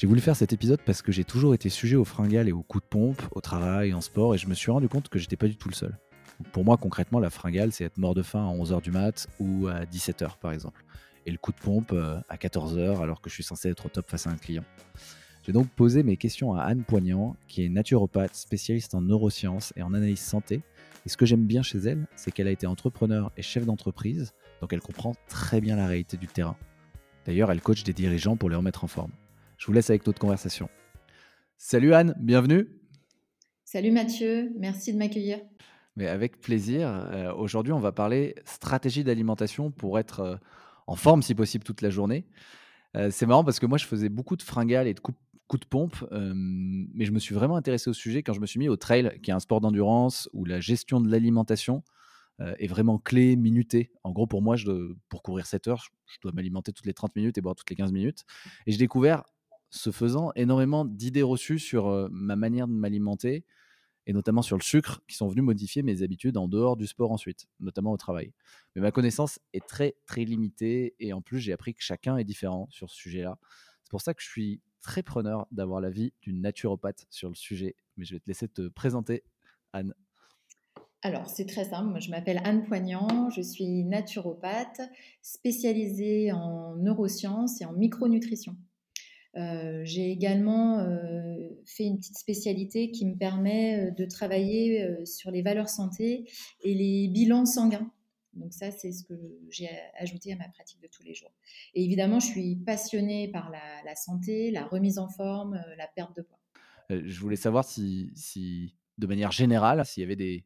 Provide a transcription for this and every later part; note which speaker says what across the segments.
Speaker 1: J'ai voulu faire cet épisode parce que j'ai toujours été sujet aux fringales et aux coups de pompe, au travail, en sport, et je me suis rendu compte que j'étais pas du tout le seul. Pour moi, concrètement, la fringale, c'est être mort de faim à 11h du mat ou à 17h par exemple. Et le coup de pompe euh, à 14h alors que je suis censé être au top face à un client. J'ai donc posé mes questions à Anne Poignant, qui est naturopathe, spécialiste en neurosciences et en analyse santé. Et ce que j'aime bien chez elle, c'est qu'elle a été entrepreneur et chef d'entreprise, donc elle comprend très bien la réalité du terrain. D'ailleurs, elle coach des dirigeants pour les remettre en forme. Je vous laisse avec notre conversation. Salut Anne, bienvenue.
Speaker 2: Salut Mathieu, merci de m'accueillir.
Speaker 1: Mais avec plaisir. Euh, aujourd'hui, on va parler stratégie d'alimentation pour être euh, en forme si possible toute la journée. Euh, c'est marrant parce que moi, je faisais beaucoup de fringales et de coups de pompe, mais je me suis vraiment intéressé au sujet quand je me suis mis au trail, qui est un sport d'endurance où la gestion de l'alimentation est vraiment clé, minutée. En gros, pour moi, je pour courir 7 heures, je dois m'alimenter toutes les 30 minutes et boire toutes les 15 minutes. Et j'ai découvert, ce faisant, énormément d'idées reçues sur ma manière de m'alimenter, et notamment sur le sucre, qui sont venus modifier mes habitudes en dehors du sport ensuite, notamment au travail. Mais ma connaissance est très très limitée et en plus j'ai appris que chacun est différent sur ce sujet-là. C'est pour ça que je suis très preneur d'avoir l'avis d'une naturopathe sur le sujet. Mais je vais te laisser te présenter, Anne.
Speaker 2: Alors, c'est très simple. je m'appelle Anne Poignant. Je suis naturopathe spécialisée en neurosciences et en micronutrition. Euh, j'ai également euh, fait une petite spécialité qui me permet euh, de travailler sur les valeurs santé et les bilans sanguins. Donc ça, c'est ce que j'ai ajouté à ma pratique de tous les jours. Et évidemment, je suis passionnée par la, santé, la remise en forme, la perte de poids.
Speaker 1: je voulais savoir si, si, de manière générale, s'il y avait des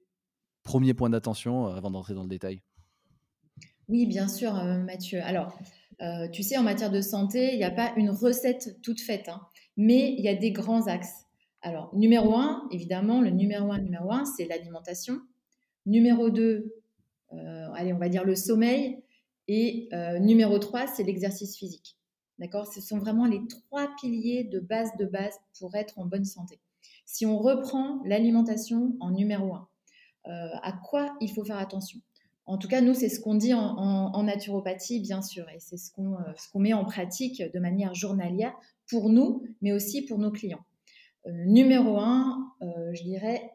Speaker 1: premiers points d'attention avant d'entrer dans le détail.
Speaker 2: Oui, bien sûr, Mathieu. Alors, euh, tu sais, en matière de santé, il n'y a pas une recette toute faite, hein, mais il y a des grands axes. Alors, numéro un, évidemment, le numéro un, numéro un, c'est l'alimentation. Numéro deux, euh, allez, on va dire le sommeil. Et euh, numéro trois, c'est l'exercice physique. D'accord? Ce sont vraiment les trois piliers de base de base pour être en bonne santé. Si on reprend l'alimentation en numéro un, à quoi il faut faire attention? En tout cas, nous, c'est ce qu'on dit en, naturopathie, bien sûr, et c'est euh, ce qu'on met en pratique de manière journalière pour nous, mais aussi pour nos clients. Euh, numéro un, euh, je dirais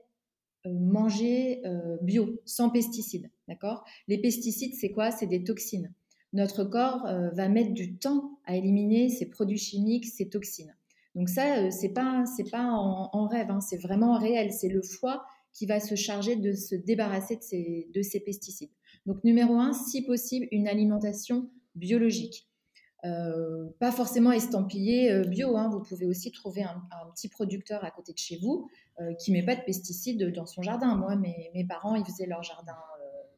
Speaker 2: manger bio, sans pesticides. D'accord? Les pesticides, c'est quoi? C'est des toxines. Notre corps va mettre du temps à éliminer ces produits chimiques, ces toxines. Donc ça, c'est pas c'est pas en, rêve, hein, c'est vraiment réel. C'est le foie qui va se charger de se débarrasser de ces, de ces pesticides. Donc numéro un, si possible, une alimentation biologique. Euh, pas forcément estampillé euh, bio, hein. vous pouvez aussi trouver un, petit producteur à côté de chez vous euh, qui met pas de pesticides dans son jardin. Moi, mes, parents, ils faisaient leur jardin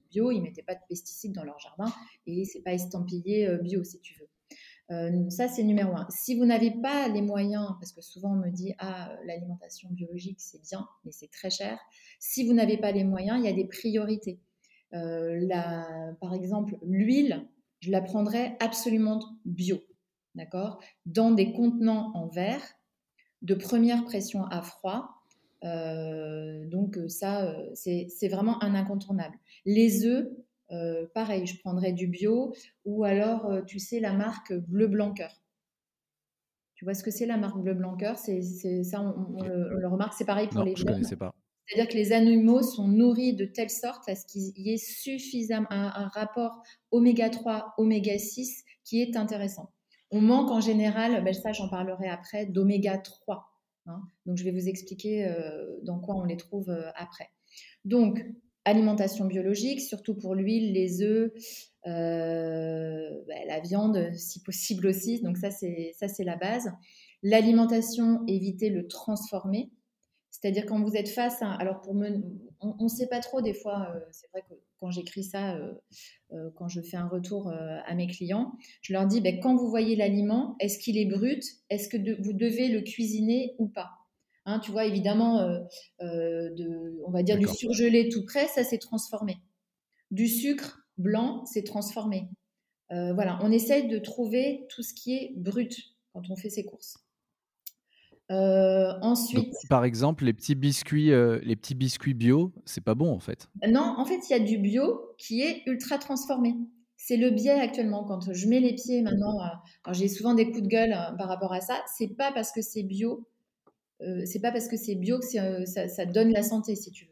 Speaker 2: bio, ils mettaient pas de pesticides dans leur jardin et c'est pas estampillé bio si tu veux. ça, c'est numéro un. Si vous n'avez pas les moyens, parce que souvent on me dit ah l'alimentation biologique c'est bien, mais c'est très cher. Si vous n'avez pas les moyens, il y a des priorités. Euh, la, par exemple, l'huile, je la prendrais absolument bio, d'accord? Dans des contenants en verre, de première pression à froid. Euh, donc ça, euh, c'est vraiment un incontournable. Les œufs, pareil, je prendrais du bio ou alors, tu sais, la marque Bleu Blanc Tu vois ce que c'est la marque Bleu Blanc C'est ça, on, le, remarque. C'est pareil pour
Speaker 1: non,
Speaker 2: les
Speaker 1: je ne connaissais pas.
Speaker 2: C'est-à-dire que les animaux sont nourris de telle sorte à ce qu'il y ait suffisamment un, rapport oméga 3, oméga 6 qui est intéressant. On manque en général, ben ça j'en parlerai après, d'oméga 3. Hein. Donc je vais vous expliquer euh, dans quoi on les trouve euh, après. Donc alimentation biologique, surtout pour l'huile, les œufs, euh, ben, la viande si possible aussi. Donc ça c'est ça c'est la base. L'alimentation, éviter le transformer. C'est-à-dire quand vous êtes face à... Alors pour me... On ne sait pas trop des fois, euh, c'est vrai que quand j'écris ça, euh, euh, quand je fais un retour à mes clients, je leur dis, ben, quand vous voyez l'aliment, est-ce qu'il est brut? Est-ce que vous devez le cuisiner ou pas? Hein, tu vois, évidemment, de, on va dire du surgelé tout prêt, ça s'est transformé. Du sucre blanc, c'est transformé. voilà, on essaye de trouver tout ce qui est brut quand on fait ses courses. Ensuite,
Speaker 1: par exemple, les petits biscuits, les petits biscuits bio, c'est pas bon en fait.
Speaker 2: Non, en fait, il y a du bio qui est ultra transformé. C'est le biais actuellement. Quand je mets les pieds maintenant, j'ai souvent des coups de gueule par rapport à ça. C'est pas parce que c'est bio, c'est pas parce que c'est bio que ça, ça, donne la santé, si tu veux.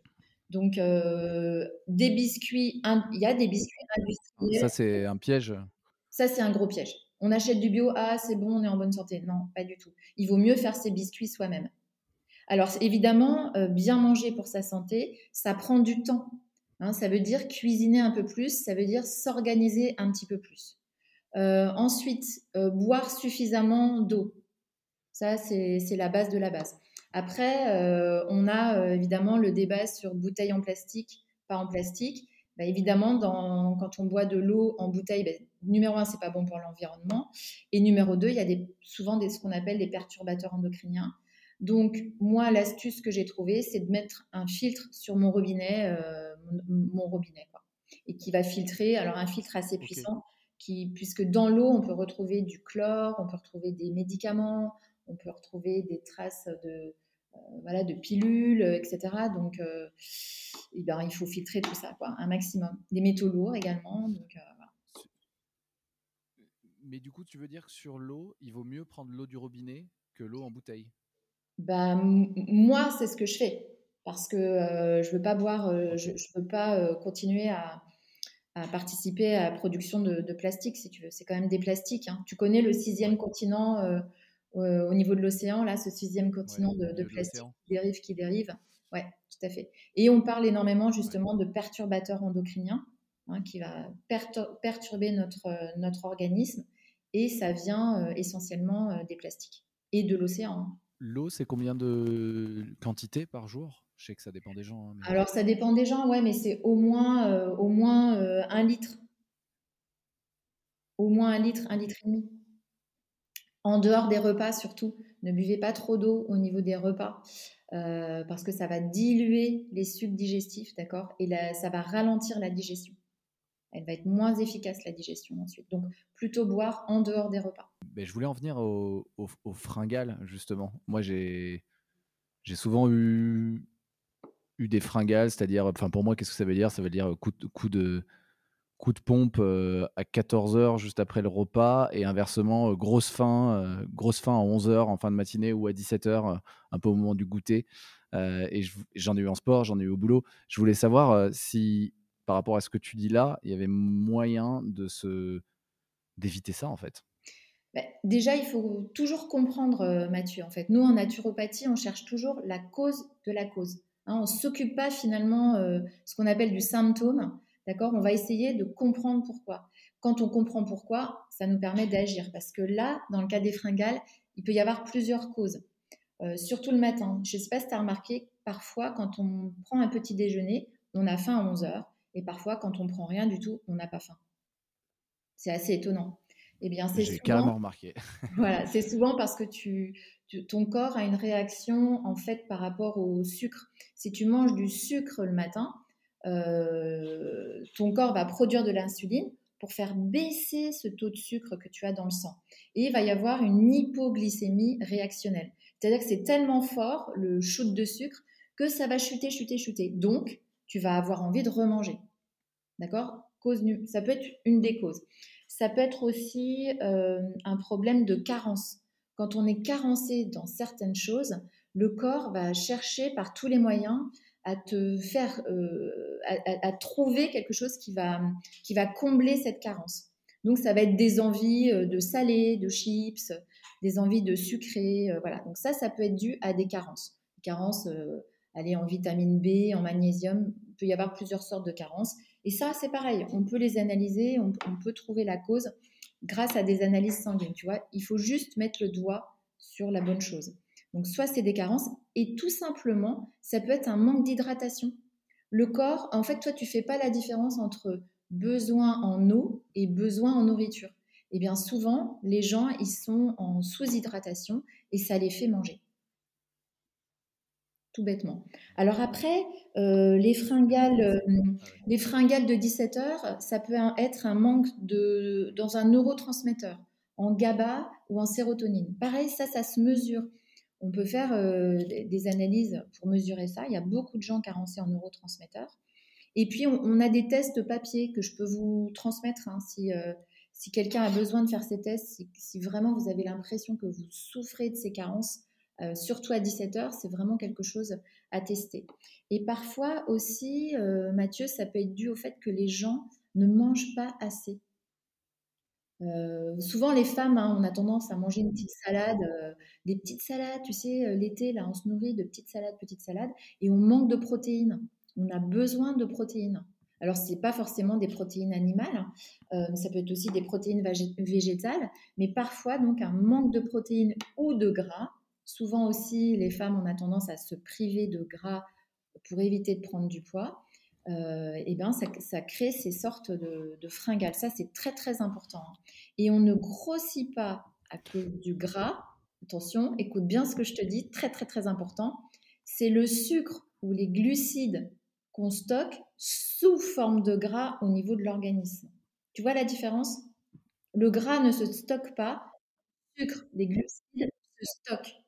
Speaker 2: Donc, des biscuits, il y a des biscuits industriels.
Speaker 1: Ça, c'est un piège.
Speaker 2: Ça, c'est un gros piège. On achète du bio, ah, c'est bon, on est en bonne santé. Non, pas du tout. Il vaut mieux faire ses biscuits soi-même. Alors, évidemment, bien manger pour sa santé, ça prend du temps. Hein. ça veut dire cuisiner un peu plus, ça veut dire s'organiser un petit peu plus. ensuite, boire suffisamment d'eau. Ça, c'est la base de la base. Après, euh, on a euh, évidemment le débat sur bouteille en plastique, pas en plastique. Bah, évidemment, quand on boit de l'eau en bouteille, bah, numéro un, c'est pas bon pour l'environnement. Et numéro deux, il y a des, souvent des, ce qu'on appelle des perturbateurs endocriniens. Donc, moi, l'astuce que j'ai trouvée, c'est de mettre un filtre sur mon robinet, euh, mon, robinet, quoi, et qui va filtrer. Alors, un filtre assez puissant, qui, puisque dans l'eau, on peut retrouver du chlore, on peut retrouver des médicaments, on peut retrouver des traces de, euh, voilà, de pilules, etc. Donc, euh, eh ben, il faut filtrer tout ça, quoi, un maximum. Des métaux lourds également. Donc,
Speaker 1: Mais du coup, tu veux dire que sur l'eau, il vaut mieux prendre l'eau du robinet que l'eau en bouteille?
Speaker 2: Bah, Moi, c'est ce que je fais. Parce que je ne veux pas boire, je ne veux pas continuer à, participer à la production de, plastique, si tu veux. C'est quand même des plastiques. Hein. Tu connais le sixième continent au niveau de l'océan, là, ce sixième continent de, plastique qui dérive, qui dérive. Ouais, tout à fait. Et on parle énormément justement de perturbateurs endocriniens hein, qui va perturber notre, euh, notre organisme et ça vient euh, essentiellement euh, des plastiques et de l'océan. Hein.
Speaker 1: L'eau, c'est combien de quantité par jour? Je sais que ça dépend des gens. Hein,
Speaker 2: Alors, ça dépend des gens, ouais, mais c'est au moins, au moins un litre. Au moins un litre, un litre et demi. En dehors des repas, surtout, ne buvez pas trop d'eau au niveau des repas. Euh, parce que ça va diluer les sucs digestifs, d'accord? Et ça va ralentir la digestion. Elle va être moins efficace, la digestion, ensuite. Donc, plutôt boire en dehors des repas.
Speaker 1: Ben, je voulais en venir au, au, fringales, justement. Moi, j'ai souvent eu, eu des fringales, c'est-à-dire, enfin, pour moi, qu'est-ce que ça veut dire? Ça veut dire coup, coup de coup de pompe à 14h juste après le repas et inversement grosse faim grosse faim à 11h en fin de matinée ou à 17h un peu au moment du goûter et j'en ai eu en sport j'en ai eu au boulot je voulais savoir si par rapport à ce que tu dis là il y avait moyen de se d'éviter ça en fait?
Speaker 2: Bah, déjà il faut toujours comprendre Mathieu en fait nous en naturopathie on cherche toujours la cause de la cause hein, on s'occupe pas finalement ce qu'on appelle du symptôme D'accord? On va essayer de comprendre pourquoi. Quand on comprend pourquoi, ça nous permet d'agir. Parce que là, dans le cas des fringales, il peut y avoir plusieurs causes. Euh, surtout le matin. Je ne sais pas si tu as remarqué, parfois, quand on prend un petit déjeuner, on a faim à 11 heures. Et parfois, quand on prend rien du tout, on n'a pas faim. C'est assez étonnant.
Speaker 1: Eh bien, c'est J'ai carrément remarqué.
Speaker 2: voilà, c'est souvent parce que tu, ton corps a une réaction en fait par rapport au sucre. Si tu manges du sucre le matin, euh, ton corps va produire de l'insuline pour faire baisser ce taux de sucre que tu as dans le sang. Et il va y avoir une hypoglycémie réactionnelle. C'est-à-dire que c'est tellement fort, le shoot de sucre, que ça va chuter, chuter, chuter. Donc, tu vas avoir envie de remanger. D'accord? Cause, Ça peut être une des causes. Ça peut être aussi euh, un problème de carence. Quand on est carencé dans certaines choses, le corps va chercher par tous les moyens à te faire, euh, à, trouver quelque chose qui va, qui va combler cette carence. Donc, ça va être des envies euh, de salé, de chips, des envies de sucré. Voilà. Donc, ça, ça peut être dû à des carences. Carences, aller en vitamine B, en magnésium. Il peut y avoir plusieurs sortes de carences. Et ça, c'est pareil. On peut les analyser, on, peut trouver la cause grâce à des analyses sanguines. Tu vois, il faut juste mettre le doigt sur la bonne chose. Donc soit c'est des carences et tout simplement, ça peut être un manque d'hydratation. Le corps, en fait, toi, tu fais pas la différence entre besoin en eau et besoin en nourriture. Eh bien, souvent, les gens, ils sont en sous-hydratation et ça les fait manger. Tout bêtement. Alors après, euh, les, fringales, euh, les fringales de 17 heures, ça peut être un manque de, dans un neurotransmetteur, en GABA ou en sérotonine. Pareil, ça, ça se mesure. On peut faire euh, des analyses pour mesurer ça. Il y a beaucoup de gens carencés en neurotransmetteurs. Et puis, on, a des tests papier que je peux vous transmettre hein, si, si quelqu'un a besoin de faire ces tests, si, si vraiment vous avez l'impression que vous souffrez de ces carences euh, surtout à 17 heures, c'est vraiment quelque chose à tester. Et parfois aussi, euh, Mathieu, ça peut être dû au fait que les gens ne mangent pas assez. Euh, souvent, les femmes, hein, on a tendance à manger une petite salade, des petites salades, tu sais, l'été, là, on se nourrit de petites salades, petites salades, et on manque de protéines. On a besoin de protéines. Alors, ce n'est pas forcément des protéines animales, hein. ça peut être aussi des protéines végétales, mais parfois, donc, un manque de protéines ou de gras Souvent aussi, les femmes, ont a tendance à se priver de gras pour éviter de prendre du poids. Euh, et ben ça, crée ces sortes de, fringales. Ça, c'est très très important. Hein. Et on ne grossit pas à cause du gras. Attention, écoute bien ce que je te dis, très très très important. C'est le sucre ou les glucides qu'on stocke sous forme de gras au niveau de l'organisme. Tu vois la différence? Le gras ne se stocke pas, le sucre, les glucides se stockent.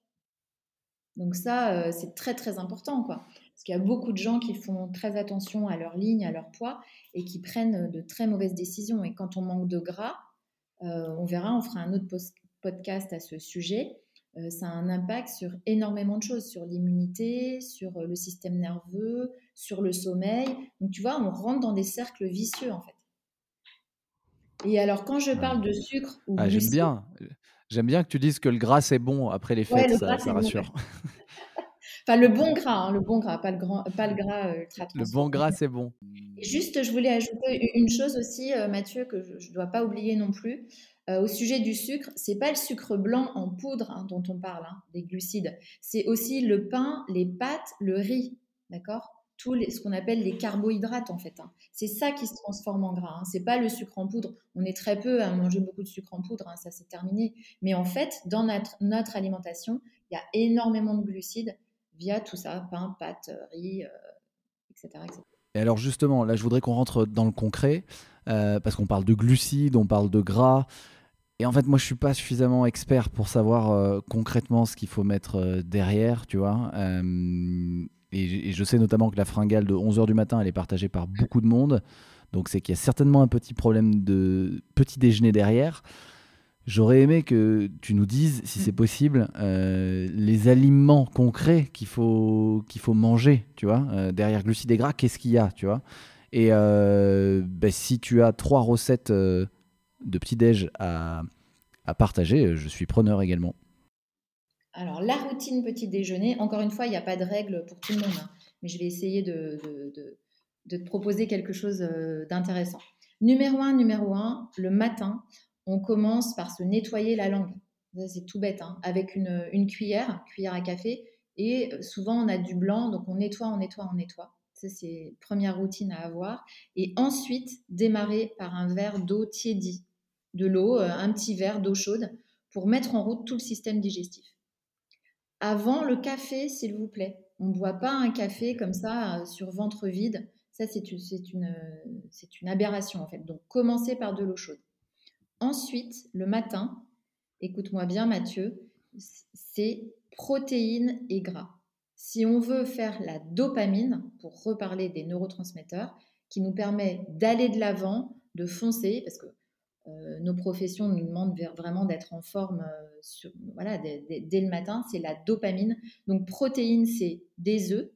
Speaker 2: Donc ça, euh, c'est très très important, quoi. Parce qu'il y a beaucoup de gens qui font très attention à leur ligne, à leur poids, et qui prennent de très mauvaises décisions. Et quand on manque de gras, euh, on verra, on fera un autre podcast à ce sujet. Euh, ça a un impact sur énormément de choses, sur l'immunité, sur le système nerveux, sur le sommeil. Donc tu vois, on rentre dans des cercles vicieux en fait. Et alors quand je parle de sucre
Speaker 1: ou ah, j'aime bien. J'aime bien que tu dises que le gras c'est bon après les fêtes, ça, rassure.
Speaker 2: enfin, le bon gras, hein, le bon gras, pas le, grand, pas le gras euh,
Speaker 1: Le bon gras, c'est bon.
Speaker 2: juste, je voulais ajouter une chose aussi, euh, Mathieu, que je ne dois pas oublier non plus. Euh, au sujet du sucre, c'est pas le sucre blanc en poudre hein, dont on parle, hein, des glucides. C'est aussi le pain, les pâtes, le riz, d'accord? Ce qu'on appelle les carbohydrates en fait. Hein. C'est ça qui se transforme en gras. Hein. C'est pas le sucre en poudre. On est très peu à manger beaucoup de sucre en poudre, hein, ça c'est terminé. Mais en fait, dans notre, notre alimentation, il y a énormément de glucides via tout ça, pain, pâtes, riz, etc., euh, etc.
Speaker 1: Et alors justement, là je voudrais qu'on rentre dans le concret, euh, parce qu'on parle de glucides, on parle de gras. Et en fait, moi, je suis pas suffisamment expert pour savoir euh, concrètement ce qu'il faut mettre derrière, tu vois. Et, je sais notamment que la fringale de 11h du matin, elle est partagée par beaucoup de monde. Donc c'est qu'il y a certainement un petit problème de petit déjeuner derrière. J'aurais aimé que tu nous dises, si c'est possible, euh, les aliments concrets qu'il faut, qu'il faut manger, tu vois, euh, derrière glucides et gras, qu'est-ce qu'il y a, tu vois? Et euh, ben, si tu as trois recettes de petit-déj à, à partager, je suis preneur également.
Speaker 2: Alors, la routine petit déjeuner, encore une fois, il n'y a pas de règle pour tout le monde, hein, mais je vais essayer de, te proposer quelque chose euh, d'intéressant. Numéro un, numéro un, le matin, on commence par se nettoyer la langue. C'est tout bête, hein, avec une, une, cuillère, cuillère à café, et euh, souvent on a du blanc, donc on nettoie, on nettoie, on nettoie. Ça, c'est première routine à avoir. Et ensuite, démarrer par un verre d'eau tiédie, de l'eau, euh, un petit verre d'eau chaude, pour mettre en route tout le système digestif. Avant le café, s'il vous plaît. On ne boit pas un café comme ça euh, sur ventre vide. Ça, c'est une, une, aberration en fait. Donc, commencez par de l'eau chaude. Ensuite, le matin, écoute-moi bien Mathieu, c'est protéines et gras. Si on veut faire la dopamine, pour reparler des neurotransmetteurs, qui nous permet d'aller de l'avant, de foncer, parce que euh, nos professions nous demandent vraiment d'être en forme euh, voilà, dès, le matin, c'est la dopamine. Donc protéines, c'est des œufs,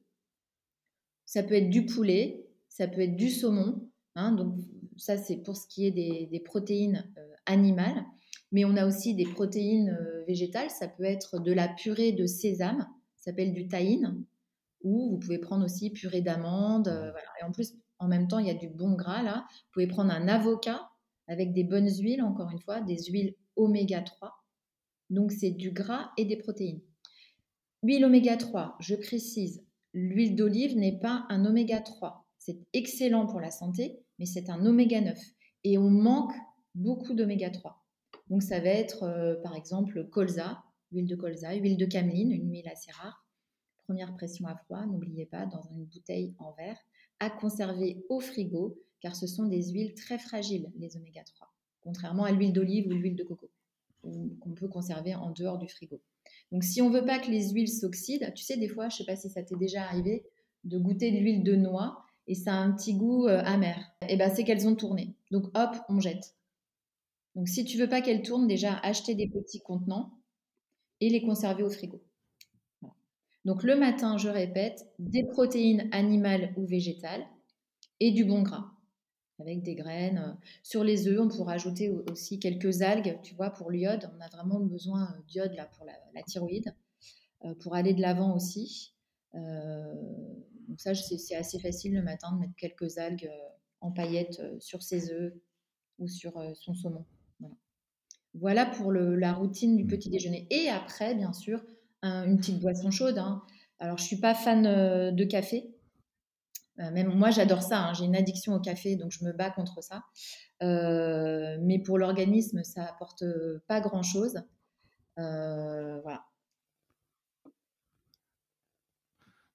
Speaker 2: ça peut être du poulet, ça peut être du saumon. Hein, donc ça, c'est pour ce qui est des, protéines euh, animales. Mais on a aussi des protéines végétales. Ça peut être de la purée de sésame, ça s'appelle du tahine. Ou vous pouvez prendre aussi purée d'amandes. Et en plus, en même temps, il y a du bon gras là. Vous pouvez prendre un avocat avec des bonnes huiles, encore une fois, des huiles oméga 3. Donc c'est du gras et des protéines. Huile oméga 3, je précise, l'huile d'olive n'est pas un oméga 3. C'est excellent pour la santé, mais c'est un oméga 9. Et on manque beaucoup d'oméga 3. Donc ça va être euh, par exemple colza, huile de colza, huile de cameline, une huile assez rare. première pression à froid, n'oubliez pas, dans une bouteille en verre, à conserver au frigo, car ce sont des huiles très fragiles, les oméga 3, contrairement à l'huile d'olive ou l'huile de coco, qu'on peut conserver en dehors du frigo. Donc si on veut pas que les huiles s'oxydent, tu sais, des fois, je sais pas si ça t'est déjà arrivé, de goûter de l'huile de noix et ça a un petit goût euh, amer. Et eh ben c'est qu'elles ont tourné. Donc hop, on jette. Donc si tu veux pas qu'elles tournent, déjà acheter des petits contenants et les conserver au frigo. Donc le matin, je répète, des protéines animales ou végétales et du bon gras avec des graines. Sur les œufs, on pourra ajouter aussi quelques algues, tu vois, pour l'iode. On a vraiment besoin euh, d'iode là pour la, thyroïde, euh, pour aller de l'avant aussi. Euh, donc ça, c'est assez facile le matin de mettre quelques algues en paillettes sur ses œufs ou sur son saumon. Voilà, pour la routine du mmh. petit déjeuner. Et après, bien sûr, une petite boisson chaude. Hein. Alors, je suis pas fan de café. Euh, même moi, j'adore ça. Hein. J'ai une addiction au café, donc je me bats contre ça. Euh, mais pour l'organisme, ça apporte pas grand-chose. Euh, voilà.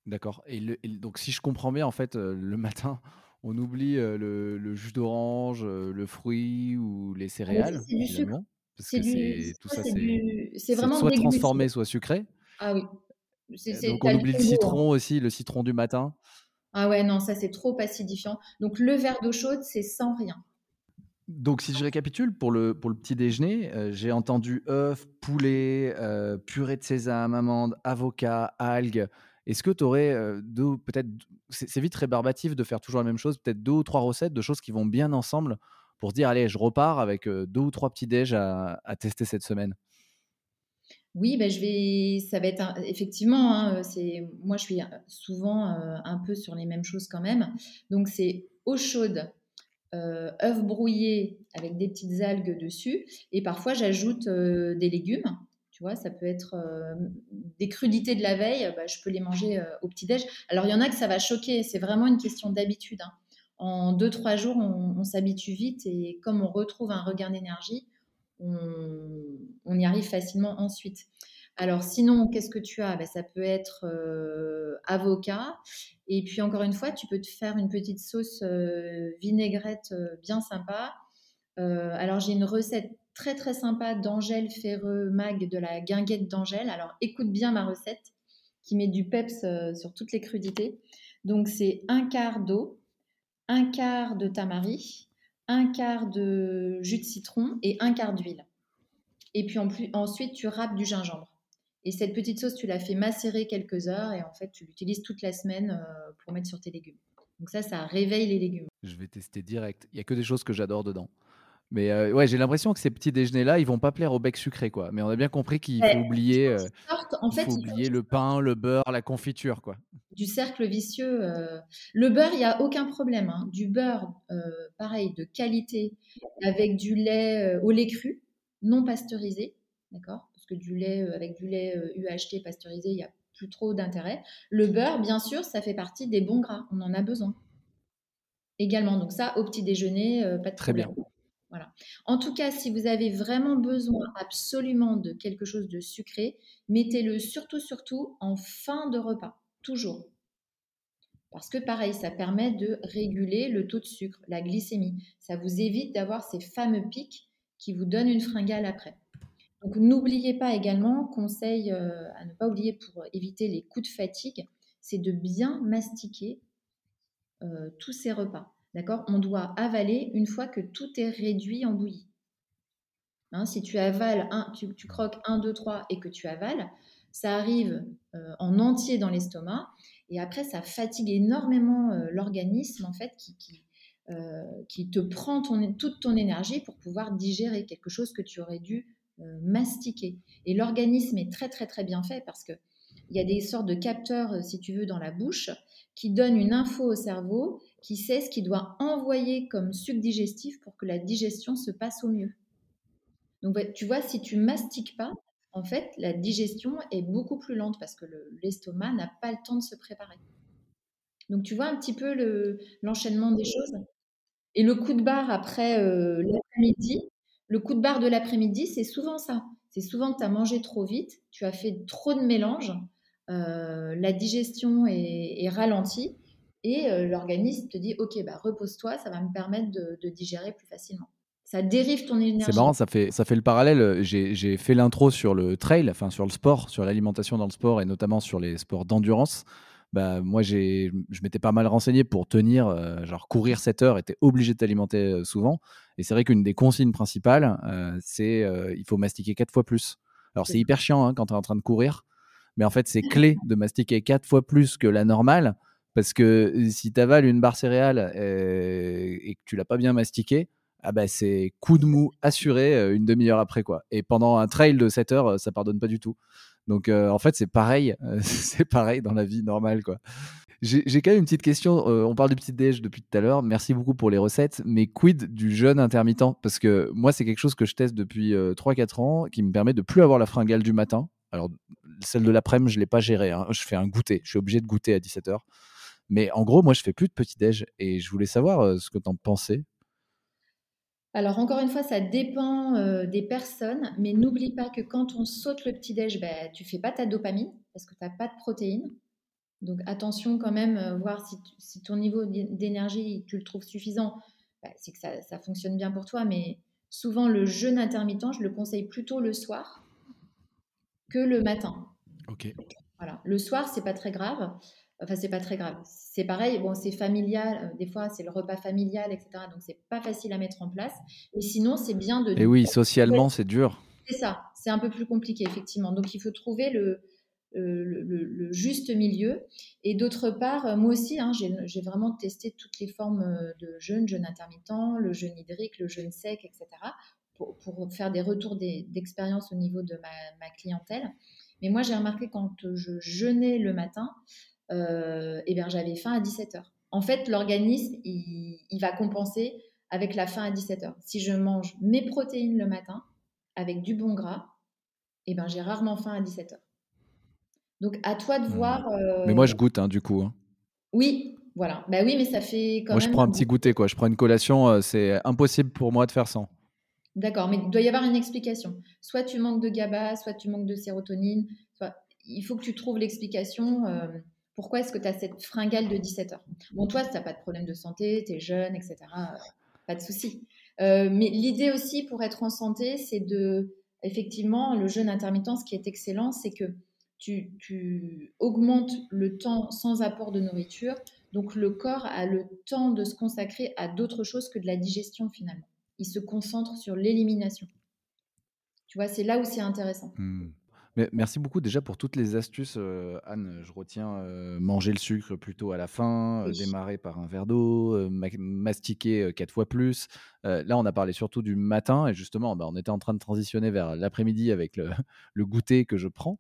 Speaker 1: D'accord. Et, donc, si je comprends bien, en fait, le matin, on oublie le, jus d'orange, le fruit ou les céréales, finalement. Parce que c'est tout ça, c'est vraiment soit transformé, soit sucré.
Speaker 2: Ah oui.
Speaker 1: donc, on oublie le hein. citron aussi, le citron du matin.
Speaker 2: Ah ouais, non, ça c'est trop acidifiant. Donc le verre d'eau chaude, c'est sans rien.
Speaker 1: Donc si je récapitule, pour le, pour le petit déjeuner, euh, j'ai entendu œufs, poulet, euh, purée de sésame, amande, avocat, algues. Est-ce que tu aurais euh, deux, peut-être, c'est vite rébarbatif de faire toujours la même chose, peut-être deux ou trois recettes de choses qui vont bien ensemble pour dire, allez, je repars avec deux ou trois petits déj à tester cette semaine?
Speaker 2: Oui, ben je vais, ça va être effectivement, hein, c'est, moi je suis souvent euh, un peu sur les mêmes choses quand même. Donc c'est eau chaude, euh, œufs brouillés avec des petites algues dessus, et parfois j'ajoute euh, des légumes. Tu vois, ça peut être des crudités de la veille, bah, je peux les manger au petit-déj. Alors il y en a que ça va choquer, c'est vraiment une question d'habitude. Hein. En deux, trois jours, on s'habitue vite, et comme on retrouve un regain d'énergie, on, y arrive facilement ensuite. Alors sinon, qu'est-ce que tu as? Ben, Ça peut être euh, avocat. Et puis encore une fois, tu peux te faire une petite sauce euh, vinaigrette euh, bien sympa. alors j'ai une recette très très sympa d'Angèle Ferreux Mag de la guinguette d'Angèle. Alors écoute bien ma recette qui met du peps sur toutes les crudités. Donc c'est un quart d'eau, un quart de tamari, un quart de jus de citron et un quart d'huile. Et puis ensuite, tu râpes du gingembre. Et cette petite sauce, tu la fais macérer quelques heures et en fait, tu l'utilises toute la semaine euh, pour mettre sur tes légumes. Donc ça, ça réveille les légumes.
Speaker 1: Je vais tester direct. Il y a que des choses que j'adore dedans. Mais euh, ouais, j'ai l'impression que ces petits déjeuners-là, ils vont pas plaire au bec sucré, quoi. Mais on a bien compris qu'il faut oublier, euh, en fait, faut oublier le pain, le beurre, la confiture, quoi.
Speaker 2: Du cercle vicieux. Euh. Le beurre, il n'y a aucun problème. Hein. Du beurre, pareil, de qualité, avec du lait au lait cru, non pasteurisé, d'accord? Parce que du lait avec du lait UHT pasteurisé, il n'y a plus trop d'intérêt. Le beurre, bien sûr, ça fait partie des bons gras. On en a besoin également. Donc ça, au petit déjeuner, pas de
Speaker 1: Très bien.
Speaker 2: En tout cas, si vous avez vraiment besoin absolument de quelque chose de sucré, mettez-le surtout, surtout en fin de repas, toujours. Parce que pareil, ça permet de réguler le taux de sucre, la glycémie. Ça vous évite d'avoir ces fameux pics qui vous donnent une fringale après. Donc n'oubliez pas également, conseil euh, à ne pas oublier pour éviter les coups de fatigue, c'est de bien mastiquer euh, tous ces repas. D'accord? On doit avaler une fois que tout est réduit en bouillie. Hein, si tu avales, tu, croques 1, 2, 3 et que tu avales, ça arrive euh, en entier dans l'estomac et après ça fatigue énormément euh, l'organisme en fait qui, euh, te prend toute ton énergie pour pouvoir digérer quelque chose que tu aurais dû mastiquer. Et l'organisme est très très très bien fait parce que il y a des sortes de capteurs, si tu veux, dans la bouche qui donnent une info au cerveau qui sait ce qu'il doit envoyer comme suc digestif pour que la digestion se passe au mieux. Donc, tu vois, si tu mastiques pas, en fait, la digestion est beaucoup plus lente parce que l'estomac n'a pas le temps de se préparer. Donc, tu vois un petit peu l'enchaînement des choses. Et le coup de barre après euh, l'après-midi, le coup de barre de l'après-midi, c'est souvent ça. C'est souvent que tu as mangé trop vite, tu as fait trop de mélange. la digestion est, ralentie et l'organisme te dit ok bah repose-toi, ça va me permettre de digérer plus facilement ça dérive ton énergie.
Speaker 1: C'est marrant, ça fait, ça fait le parallèle. J'ai fait l'intro sur le trail, enfin sur le sport, sur l'alimentation dans le sport et notamment sur les sports d'endurance. Bah, moi, je m'étais pas mal renseigné pour tenir, euh, genre courir 7 heures, était obligé de t'alimenter euh, souvent. Et c'est vrai qu'une des consignes principales, euh, c'est il faut mastiquer 4 fois plus. Alors, c'est hyper chiant hein, quand tu es en train de courir, mais en fait, c'est clé de mastiquer 4 fois plus que la normale parce que si tu avales une barre céréale et, que tu l'as pas bien mastiquée, ah bah, c'est coup de mou assuré euh, une demi-heure après quoi. Et pendant un trail de 7 heures, euh, ça pardonne pas du tout. Donc euh, en fait c'est pareil, c'est pareil dans la vie normale quoi. J'ai quand même une petite question. on parle du petit déj depuis tout à l'heure. Merci beaucoup pour les recettes. Mais quid du jeûne intermittent? Parce que moi, c'est quelque chose que je teste depuis 3-4 ans qui me permet de plus avoir la fringale du matin. Alors, celle de l'après-midi, je ne l'ai pas gérée. Hein. Je fais un goûter. Je suis obligé de goûter à 17h. Mais en gros, moi, je fais plus de petit déj. Et je voulais savoir ce que tu en pensais.
Speaker 2: Alors encore une fois, ça dépend euh, des personnes, mais n'oublie pas que quand on saute le petit-déj, ben, tu fais pas ta dopamine parce que tu n'as pas de protéines. Donc attention quand même, euh, voir si, ton niveau d'énergie, tu le trouves suffisant, ben, c'est que ça, fonctionne bien pour toi. Mais souvent, le jeûne intermittent, je le conseille plutôt le soir que le matin.
Speaker 1: Ok.
Speaker 2: Voilà. Le soir, c'est pas très grave. Enfin, c'est pas très grave. C'est pareil, bon, c'est familial, euh, des fois c'est le repas familial, etc. Donc c'est pas facile à mettre en place. Et sinon, c'est bien de.
Speaker 1: Et oui, socialement, c'est dur.
Speaker 2: C'est ça, c'est un peu plus compliqué, effectivement. Donc il faut trouver le, le, juste milieu. Et d'autre part, euh, moi aussi, hein, j'ai vraiment testé toutes les formes euh, de jeûne, jeûne intermittent, le jeûne hydrique, le jeûne sec, etc. Pour, pour faire des retours d'expérience au niveau de ma, ma clientèle. Mais moi, j'ai remarqué quand je jeûnais le matin, euh, eh bien, j'avais faim à 17h. En fait, l'organisme, il, va compenser avec la faim à 17h. Si je mange mes protéines le matin avec du bon gras, eh ben, j'ai rarement faim à 17h. Donc, à toi de mmh. voir.
Speaker 1: Euh, mais moi, je goûte, hein, du coup. Hein.
Speaker 2: Oui, voilà. Bah oui, mais ça fait quand
Speaker 1: moi,
Speaker 2: même.
Speaker 1: Moi, je prends un petit goûter, quoi. Je prends une collation. Euh, c'est impossible pour moi de faire sans.
Speaker 2: D'accord, mais il doit y avoir une explication. Soit tu manques de GABA, soit tu manques de sérotonine. Soit... Il faut que tu trouves l'explication. Pourquoi est-ce que tu as cette fringale de 17 heures? Bon, toi, tu n'as pas de problème de santé, tu es jeune, etc. Pas de souci. Euh, mais l'idée aussi pour être en santé, c'est de, effectivement, le jeûne intermittent, ce qui est excellent, c'est que tu, tu, augmentes le temps sans apport de nourriture. Donc, le corps a le temps de se consacrer à d'autres choses que de la digestion finalement. Il se concentre sur l'élimination. Tu vois, c'est là où c'est intéressant.
Speaker 1: Mmh merci beaucoup déjà pour toutes les astuces, euh, Anne. Je retiens euh, manger le sucre plutôt à la fin, euh, démarrer par un verre d'eau, mastiquer quatre fois plus. là, on a parlé surtout du matin et justement, bah, on était en train de transitionner vers l'après-midi avec le, goûter que je prends.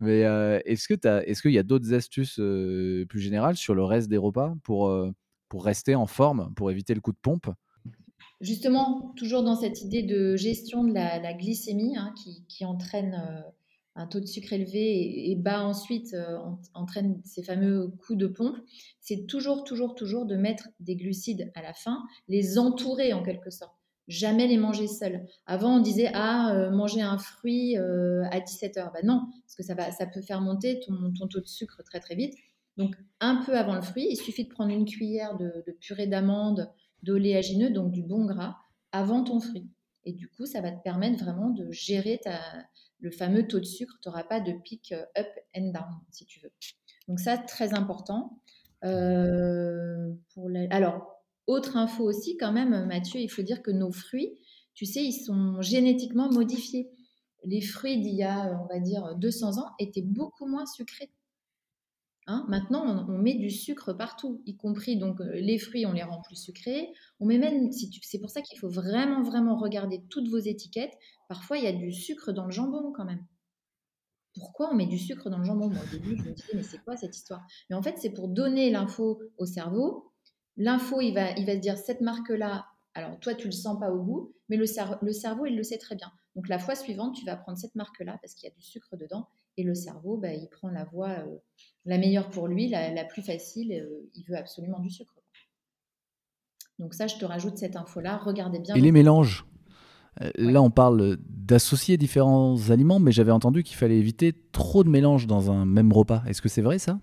Speaker 1: Mais est-ce que est-ce qu'il y a d'autres astuces plus générales sur le reste des repas pour, pour rester en forme, pour éviter le coup de pompe?
Speaker 2: Justement, toujours dans cette idée de gestion de la, glycémie hein, qui, qui, entraîne un taux de sucre élevé et, bas ensuite euh, entraîne ces fameux coups de pompe, c'est toujours, toujours, toujours de mettre des glucides à la fin, les entourer en quelque sorte. Jamais les manger seuls. Avant, on disait ah euh, manger un fruit euh, à 17 heures. Ben non, parce que ça va, ça peut faire monter ton, ton, taux de sucre très très vite. Donc un peu avant le fruit, il suffit de prendre une cuillère de, de purée d'amande, d'oléagineux, donc du bon gras, avant ton fruit. Et du coup, ça va te permettre vraiment de gérer le fameux taux de sucre. Tu n'auras pas de pic euh, up and down, si tu veux. Donc ça, très important. Euh, Alors, autre info aussi, quand même, Mathieu, il faut dire que nos fruits, tu sais, ils sont génétiquement modifiés. Les fruits d'il y a, on va dire, 200 ans étaient beaucoup moins sucrés. Hein, maintenant, on, met du sucre partout, y compris donc euh, les fruits, on les rend plus sucrés. On met même, si c'est pour ça qu'il faut vraiment, vraiment regarder toutes vos étiquettes. Parfois, il y a du sucre dans le jambon quand même. Pourquoi on met du sucre dans le jambon? Au début, je me disais, mais c'est quoi cette histoire? Mais en fait, c'est pour donner l'info au cerveau. L'info, il va, il va se dire, cette marque-là, alors toi, tu le sens pas au goût, mais le cerveau, il le sait très bien. Donc la fois suivante, tu vas prendre cette marque-là parce qu'il y a du sucre dedans et le cerveau, bah, il prend la voie euh, la meilleure pour lui, la, plus facile. Euh, il veut absolument du sucre. Donc ça, je te rajoute cette info-là. Regardez bien.
Speaker 1: Et les mélanges Là, on parle d'associer différents aliments, mais j'avais entendu qu'il fallait éviter trop de mélange dans un même repas. Est-ce que c'est vrai ça?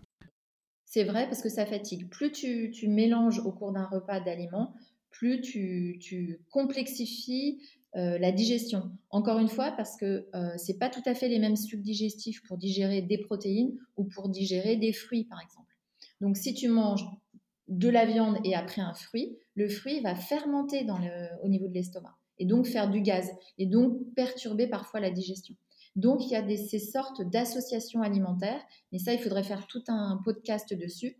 Speaker 2: C'est vrai parce que ça fatigue. Plus tu, mélanges au cours d'un repas d'aliments, plus tu, complexifies la digestion. Encore une fois, parce que ce c'est pas tout à fait les mêmes sucs digestifs pour digérer des protéines ou pour digérer des fruits, par exemple. Donc, si tu manges de la viande et après un fruit, le fruit va fermenter au niveau de l'estomac et donc faire du gaz et donc perturber parfois la digestion. Donc il y a ces sortes d'associations alimentaires, mais ça il faudrait faire tout un podcast dessus.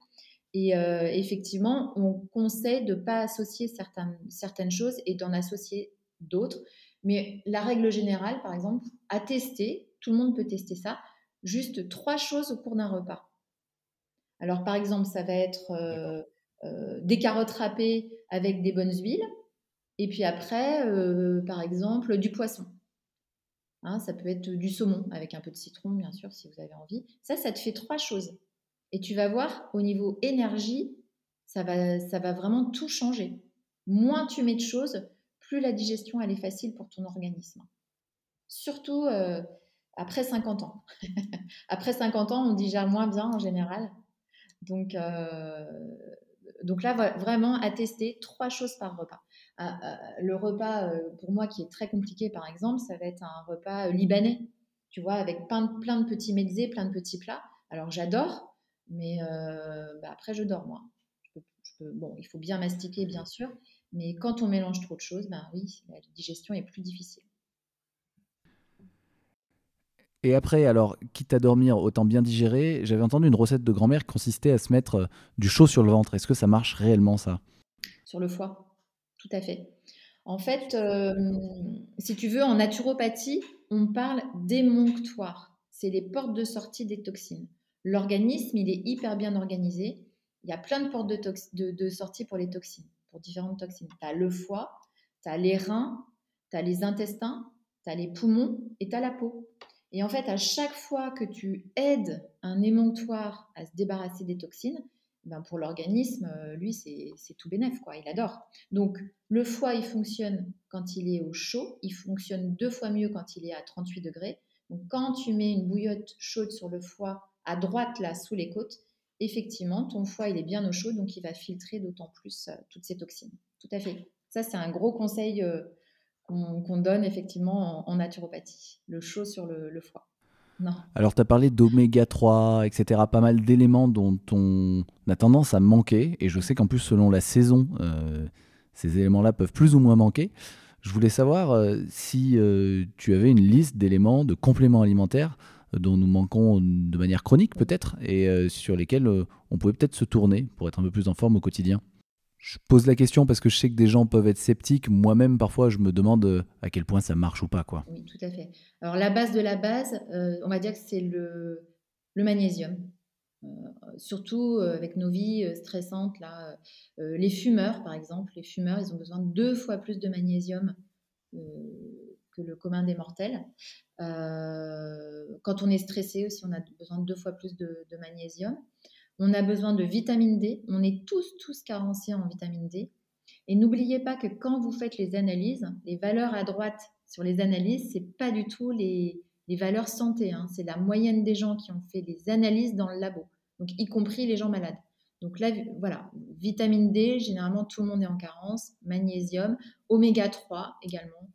Speaker 2: Et euh, effectivement, on conseille de ne pas associer certaines choses et d'en associer d'autres. Mais la règle générale, par exemple, à tester, tout le monde peut tester ça, juste trois choses au cours d'un repas. Alors par exemple, ça va être euh, euh, des carottes râpées avec des bonnes huiles, et puis après, euh, par exemple, du poisson. Hein, ça peut être du saumon avec un peu de citron, bien sûr, si vous avez envie. Ça, ça te fait trois choses. Et tu vas voir, au niveau énergie, ça va, ça va vraiment tout changer. Moins tu mets de choses, plus la digestion, elle est facile pour ton organisme. Surtout euh, après 50 ans. après 50 ans, on digère moins bien en général. Donc, euh, donc là, vraiment, à tester trois choses par repas. Ah, le repas, euh, pour moi, qui est très compliqué, par exemple, ça va être un repas euh, libanais, tu vois, avec plein de, plein de petits mezzés, plein de petits plats. Alors, j'adore, mais euh, bah, après, je dors, moi. bon, il faut bien mastiquer, bien sûr, mais quand on mélange trop de choses, ben oui, la digestion est plus difficile.
Speaker 1: Et après, alors, quitte à dormir, autant bien digérer, j'avais entendu une recette de grand-mère qui consistait à se mettre du chaud sur le ventre. Est-ce que ça marche réellement, ça?
Speaker 2: Sur le foie tout à fait. En fait, euh, si tu veux, en naturopathie, on parle d'émonctoire. C'est les portes de sortie des toxines. L'organisme, il est hyper bien organisé. Il y a plein de portes de, sortie pour les toxines, pour différentes toxines. Tu as le foie, tu as les reins, tu as les intestins, tu as les poumons et tu as la peau. Et en fait, à chaque fois que tu aides un émonctoire à se débarrasser des toxines, ben pour l'organisme, euh, lui, c'est tout bénef, quoi. Il adore. Donc, le foie, il fonctionne quand il est au chaud. Il fonctionne deux fois mieux quand il est à 38 degrés. Donc, quand tu mets une bouillotte chaude sur le foie, à droite, là, sous les côtes, effectivement, ton foie, il est bien au chaud, donc il va filtrer d'autant plus euh, toutes ces toxines. Tout à fait. Ça, c'est un gros conseil euh, qu'on donne effectivement en, naturopathie. Le chaud sur le foie.
Speaker 1: Alors, tu as parlé d'oméga 3, etc. Pas mal d'éléments dont on a tendance à manquer. Et je sais qu'en plus, selon la saison, euh, ces éléments-là peuvent plus ou moins manquer. Je voulais savoir si tu avais une liste d'éléments, de compléments alimentaires dont nous manquons de manière chronique peut-être, et sur lesquels on pouvait peut-être se tourner pour être un peu plus en forme au quotidien. Je pose la question parce que je sais que des gens peuvent être sceptiques. Moi-même, parfois, je me demande euh, à quel point ça marche ou pas. Quoi.
Speaker 2: Oui, tout à fait. Alors, la base de la base, euh, on va dire que c'est le, le, magnésium. Euh, surtout avec nos vies stressantes, là, les fumeurs, par exemple, les fumeurs, ils ont besoin de deux fois plus de magnésium le commun des mortels. quand on est stressé aussi, on a besoin de deux fois plus de, magnésium. On a besoin de vitamine D. On est tous, tous carencés en vitamine D. Et n'oubliez pas que quand vous faites les analyses, les valeurs à droite sur les analyses, c'est pas du tout les, valeurs santé. Hein. C'est la moyenne des gens qui ont fait les analyses dans le labo, donc y compris les gens malades. Donc là, voilà, vitamine D, généralement tout le monde est en carence, magnésium, oméga 3 également.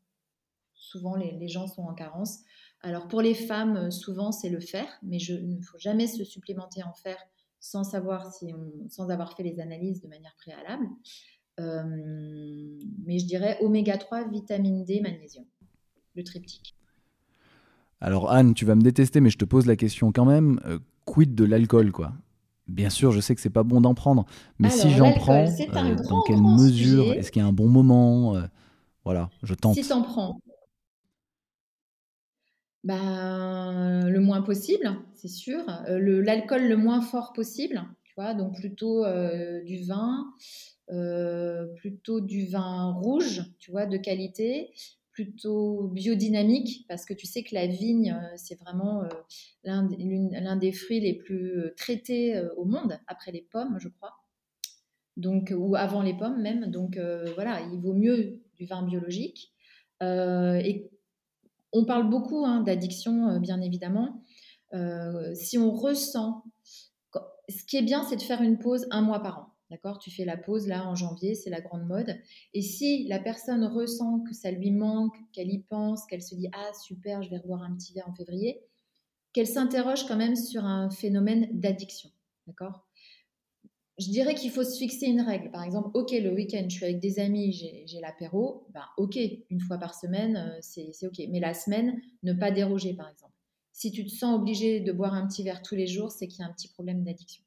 Speaker 2: Souvent les, les gens sont en carence. Alors pour les femmes, souvent c'est le fer, mais il ne faut jamais se supplémenter en fer sans savoir si on, sans avoir fait les analyses de manière préalable. Euh, mais je dirais oméga 3, vitamine D, magnésium, le triptyque.
Speaker 1: Alors Anne, tu vas me détester, mais je te pose la question quand même. Euh, quid de l'alcool, quoi? Bien sûr, je sais que c'est pas bon d'en prendre, mais si j'en prends, euh, dans quelle mesure? Est-ce qu'il y a un bon moment? Voilà, je tente.
Speaker 2: Si t'en prends, ben, le moins possible, c'est sûr. Euh, l'alcool le, moins fort possible, tu vois, donc plutôt euh, du vin, euh, plutôt du vin rouge, tu vois, de qualité, plutôt biodynamique, parce que tu sais que la vigne, c'est vraiment l'un des fruits les plus traités au monde, après les pommes, je crois. Donc, ou avant les pommes même. Donc voilà, il vaut mieux du vin biologique. On parle beaucoup hein, d'addiction, bien évidemment. si on ressent, ce qui est bien, c'est de faire une pause un mois par an. D'accord? Tu fais la pause là en janvier, c'est la grande mode. Et si la personne ressent que ça lui manque, qu'elle y pense, qu'elle se dit Ah super, je vais reboire un petit verre en février, qu'elle s'interroge quand même sur un phénomène d'addiction. D'accord? Je dirais qu'il faut se fixer une règle. Par exemple, ok, le week-end, je suis avec des amis, j'ai l'apéro. Ben, ok, une fois par semaine, euh, c'est ok. Mais la semaine, ne pas déroger, par exemple. Si tu te sens obligé de boire un petit verre tous les jours, c'est qu'il y a un petit problème d'addiction.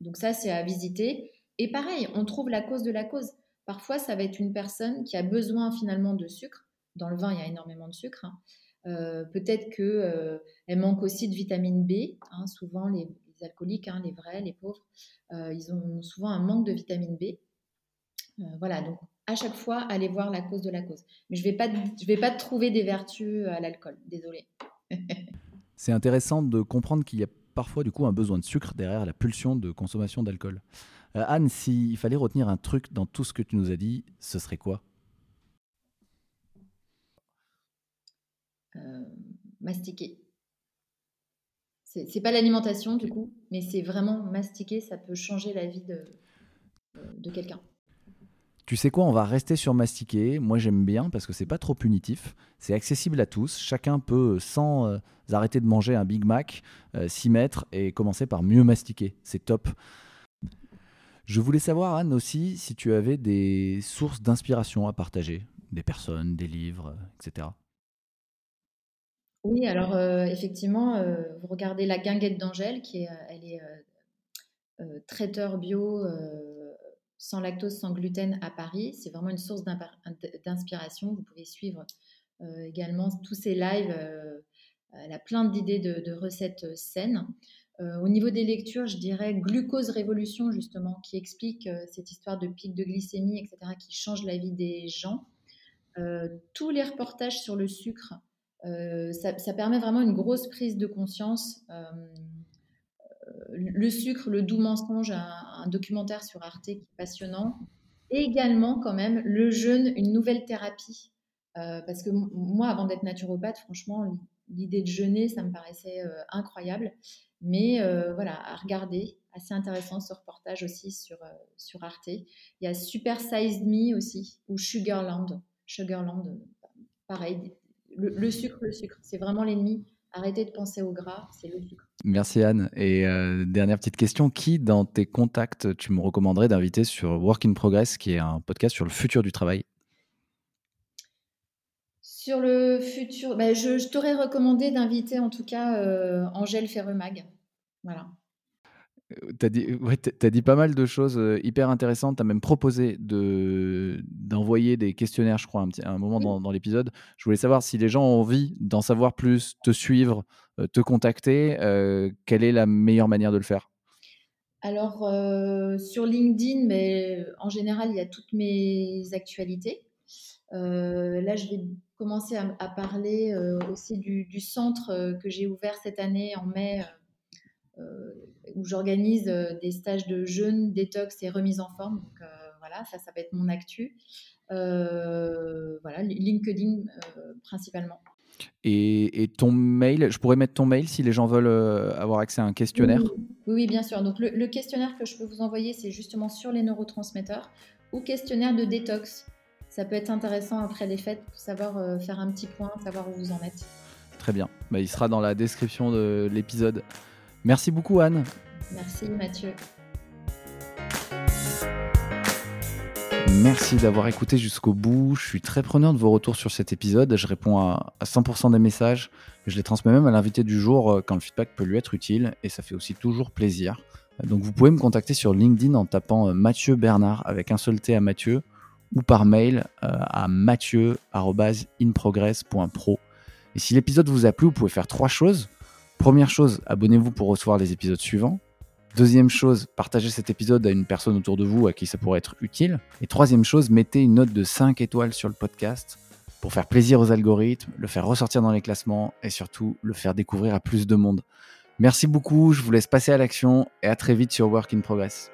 Speaker 2: Donc ça, c'est à visiter. Et pareil, on trouve la cause de la cause. Parfois, ça va être une personne qui a besoin finalement de sucre. Dans le vin, il y a énormément de sucre. Hein. Euh, peut-être qu'elle euh, manque aussi de vitamine B. Hein. Souvent, les, alcooliques, hein, les vrais, les pauvres, euh, ils ont souvent un manque de vitamine B. voilà, donc à chaque fois, allez voir la cause de la cause. Mais je ne vais, pas, je vais pas trouver des vertus à l'alcool, désolé.
Speaker 1: C'est intéressant de comprendre qu'il y a parfois du coup un besoin de sucre derrière la pulsion de consommation d'alcool. Euh, Anne, s'il fallait retenir un truc dans tout ce que tu nous as dit, ce serait quoi?
Speaker 2: Euh, Mastiquer. C'est pas l'alimentation du coup, mais c'est vraiment mastiquer, ça peut changer la vie de, de quelqu'un.
Speaker 1: Tu sais quoi, on va rester sur mastiquer. Moi, j'aime bien parce que c'est pas trop punitif. C'est accessible à tous. Chacun peut, sans euh, arrêter de manger un Big Mac, euh, s'y mettre et commencer par mieux mastiquer. C'est top. Je voulais savoir, Anne, aussi, si tu avais des sources d'inspiration à partager, des personnes, des livres, etc.
Speaker 2: Oui, alors effectivement, vous regardez La Guinguette d'Angèle, qui est, elle est traiteur bio sans lactose, sans gluten à Paris. C'est vraiment une source d'inspiration. Vous pouvez suivre également tous ces lives. Elle a plein d'idées de, recettes saines. Au niveau des lectures, je dirais Glucose Révolution, justement, qui explique cette histoire de pic de glycémie, etc., qui change la vie des gens. tous les reportages sur le sucre, ça, ça, permet vraiment une grosse prise de conscience le sucre, le doux mensonge, un, documentaire sur Arte qui est passionnant. Également, quand même, le jeûne, une nouvelle thérapie. Euh, parce que moi, avant d'être naturopathe, franchement, l'idée de jeûner, ça me paraissait euh, incroyable. Mais euh, voilà, à regarder, assez intéressant ce reportage aussi sur, sur Arte. Il y a Super Sized Me aussi, ou Sugarland. Sugarland, pareil. Le sucre, le sucre, c'est vraiment l'ennemi Arrêtez de penser au gras, c'est le sucre.
Speaker 1: Merci Anne. Et euh, dernière petite question, qui dans tes contacts tu me recommanderais d'inviter sur Work in Progress, qui est un podcast sur le futur du travail?
Speaker 2: Sur le futur, bah, je, t'aurais recommandé d'inviter en tout cas euh, Angèle Ferremag. Voilà.
Speaker 1: Tu as, as, dit pas mal de choses euh, hyper intéressantes. Tu as même proposé d'envoyer des questionnaires, je crois, un, petit, un moment dans, l'épisode. Je voulais savoir si les gens ont envie d'en savoir plus, te suivre, euh, te contacter. Euh, quelle est la meilleure manière de le faire?
Speaker 2: Alors, sur LinkedIn, mais en général, il y a toutes mes actualités. là, je vais commencer à, parler aussi du, du centre que j'ai ouvert cette année en mai euh, où j'organise euh, des stages de jeûne, détox et remise en forme. Donc euh, voilà, ça, ça va être mon actu. voilà, LinkedIn principalement.
Speaker 1: Et, ton mail, je pourrais mettre ton mail si les gens veulent avoir accès à un questionnaire?
Speaker 2: Oui, bien sûr. Donc le, questionnaire que je peux vous envoyer, c'est justement sur les neurotransmetteurs ou questionnaire de détox. Ça peut être intéressant après les fêtes pour savoir faire un petit point, savoir où vous en êtes.
Speaker 1: Très bien. Bah, il sera dans la description de l'épisode. Merci beaucoup Anne.
Speaker 2: Merci Mathieu.
Speaker 1: Merci d'avoir écouté jusqu'au bout. Je suis très preneur de vos retours sur cet épisode. Je réponds à, 100% des messages. Je les transmets même à l'invité du jour euh, quand le feedback peut lui être utile et ça fait aussi toujours plaisir. Donc vous pouvez me contacter sur LinkedIn en tapant euh, Mathieu Bernard avec un seul T à Mathieu ou par mail euh, à mathieu.inprogress.pro. Et si l'épisode vous a plu, vous pouvez faire trois choses. Première chose, abonnez-vous pour recevoir les épisodes suivants. Deuxième chose, partagez cet épisode à une personne autour de vous à qui ça pourrait être utile. Et troisième chose, mettez une note de 5 étoiles sur le podcast pour faire plaisir aux algorithmes, le faire ressortir dans les classements et surtout le faire découvrir à plus de monde. Merci beaucoup, je vous laisse passer à l'action et à très vite sur Work in Progress.